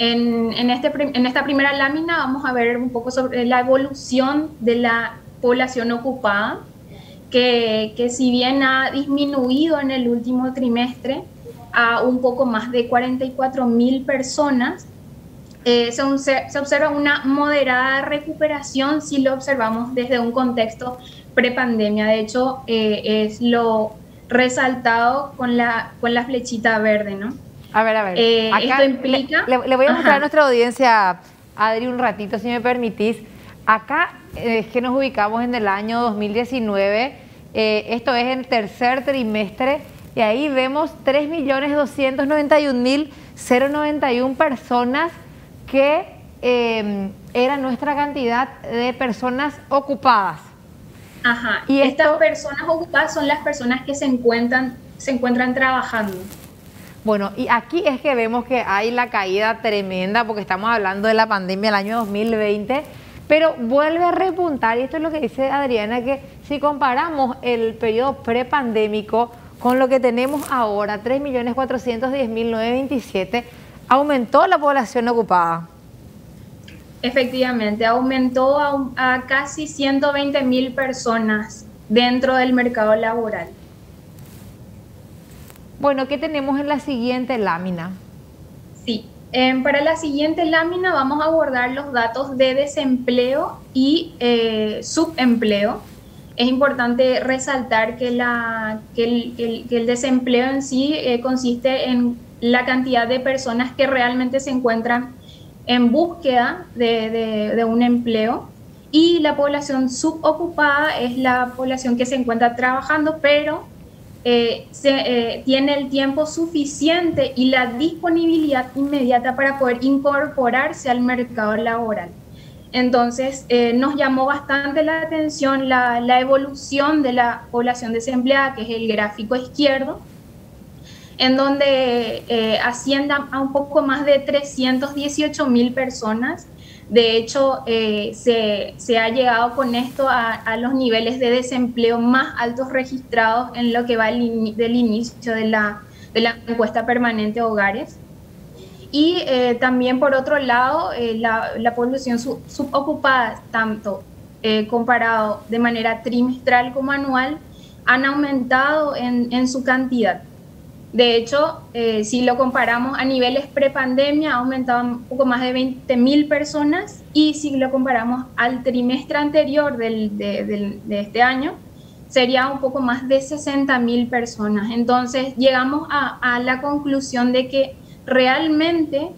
En, en, este, en esta primera lámina vamos a ver un poco sobre la evolución de la población ocupada, que, que si bien ha disminuido en el último trimestre a un poco más de 44 mil personas, eh, se, se, observa una moderada recuperación si lo observamos desde un contexto prepandemia. De hecho, eh, es lo resaltado con la, con la flechita verde, ¿no? A ver, a ver. Eh, esto implica... Le, voy a mostrar a nuestra audiencia, Adri, un ratito, si me permitís. Acá es que nos ubicamos en el año 2019. esto es el tercer trimestre y ahí vemos 3.291.091 personas que eh, era nuestra cantidad de personas ocupadas. Ajá. Y estas personas ocupadas son las personas que se encuentran, se encuentran trabajando. Bueno, y aquí es que vemos que hay la caída tremenda porque estamos hablando de la pandemia del año 2020, pero vuelve a repuntar, y esto es lo que dice Adriana, que si comparamos el periodo prepandémico con lo que tenemos ahora, 3.410.927, aumentó la población ocupada. Efectivamente, aumentó a, casi 120 mil personas dentro del mercado laboral. Bueno, ¿qué tenemos en la siguiente lámina? Sí, em, para la siguiente lámina vamos a abordar los datos de desempleo y eh, subempleo. Es importante resaltar que, el, desempleo en sí eh, consiste en la cantidad de personas que realmente se encuentran en búsqueda de, un empleo y la población subocupada es la población que se encuentra trabajando, pero eh, se, eh, tiene el tiempo suficiente y la disponibilidad inmediata para poder incorporarse al mercado laboral. Entonces, eh, nos llamó bastante la atención la, evolución de la población desempleada, que es el gráfico izquierdo, en donde asciendan a un poco más de 318 mil personas. De hecho, eh, se, ha llegado con esto a, los niveles de desempleo más altos registrados en lo que va del inicio de la, encuesta permanente hogares. Y eh, también, por otro lado, la, población subocupada, tanto comparado de manera trimestral como anual, han aumentado en su cantidad. De hecho, eh, si lo comparamos a niveles prepandemia, ha aumentado un poco más de 20 mil personas y si lo comparamos al trimestre anterior de, este año, sería un poco más de 60 mil personas. Entonces, llegamos a, la conclusión de que realmente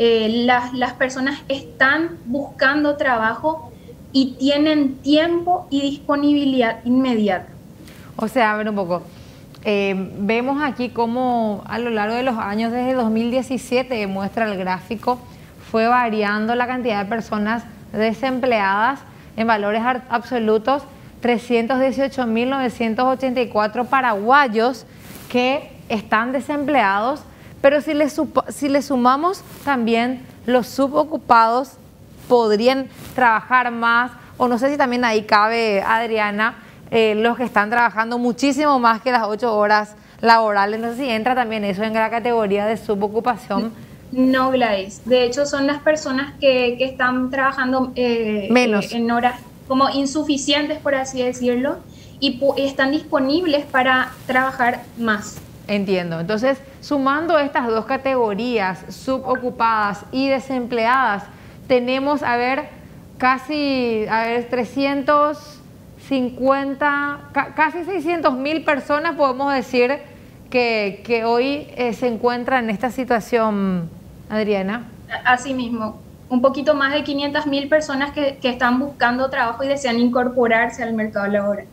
eh, las, las personas están buscando trabajo y tienen tiempo y disponibilidad inmediata. O sea, a ver un poco eh, vemos aquí cómo a lo largo de los años, desde 2017, muestra el gráfico, fue variando la cantidad de personas desempleadas en valores absolutos, 318.984 paraguayos que están desempleados, pero si le, si le sumamos también los subocupados, podrían trabajar más, o no sé si también ahí cabe, Adriana, eh, los que están trabajando muchísimo más que las ocho horas laborales. No sé si entra también eso en la categoría de subocupación. No, Gladys. De hecho, son las personas que, que están trabajando eh, Menos. en horas como insuficientes, por así decirlo, y están disponibles para trabajar más. Entiendo. Entonces, sumando estas dos categorías, subocupadas y desempleadas, tenemos, a ver, casi, a ver, 300 50, casi 600 mil personas podemos decir que, hoy eh, se encuentran en esta situación, Adriana. Así mismo, un poquito más de 500 mil personas que, están buscando trabajo y desean incorporarse al mercado laboral.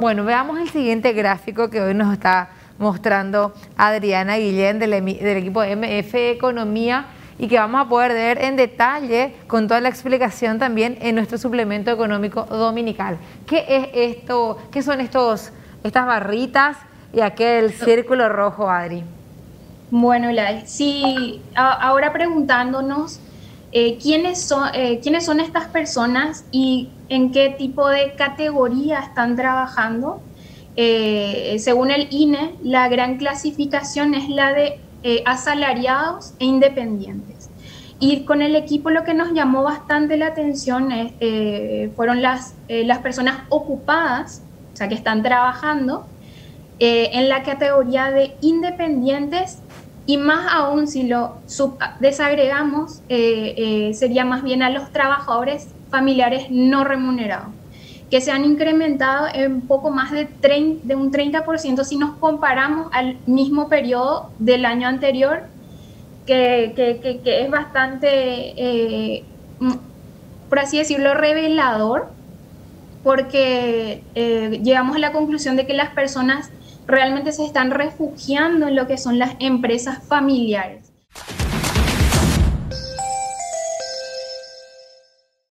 Bueno, veamos el siguiente gráfico que hoy nos está mostrando Adriana Guillén del, del equipo MF Economía y que vamos a poder ver en detalle con toda la explicación también en nuestro suplemento económico dominical. ¿Qué es esto? ¿Qué son estos, estas barritas y aquel círculo rojo, Adri? Bueno, Lai, sí, ahora preguntándonos eh, ¿quiénes, son, eh, quiénes son estas personas y en qué tipo de categoría están trabajando. Eh, según el INE, la gran clasificación es la de eh, asalariados e independientes. Y con el equipo lo que nos llamó bastante la atención eh, fueron las, las personas ocupadas, o sea, que están trabajando, en la categoría de independientes y más aún si lo desagregamos, sería más bien a los trabajadores familiares no remunerados que se han incrementado en poco más de, de un 30% si nos comparamos al mismo periodo del año anterior, que, que, es bastante, eh, mm, por así decirlo, revelador, porque eh, llegamos a la conclusión de que las personas realmente se están refugiando en lo que son las empresas familiares.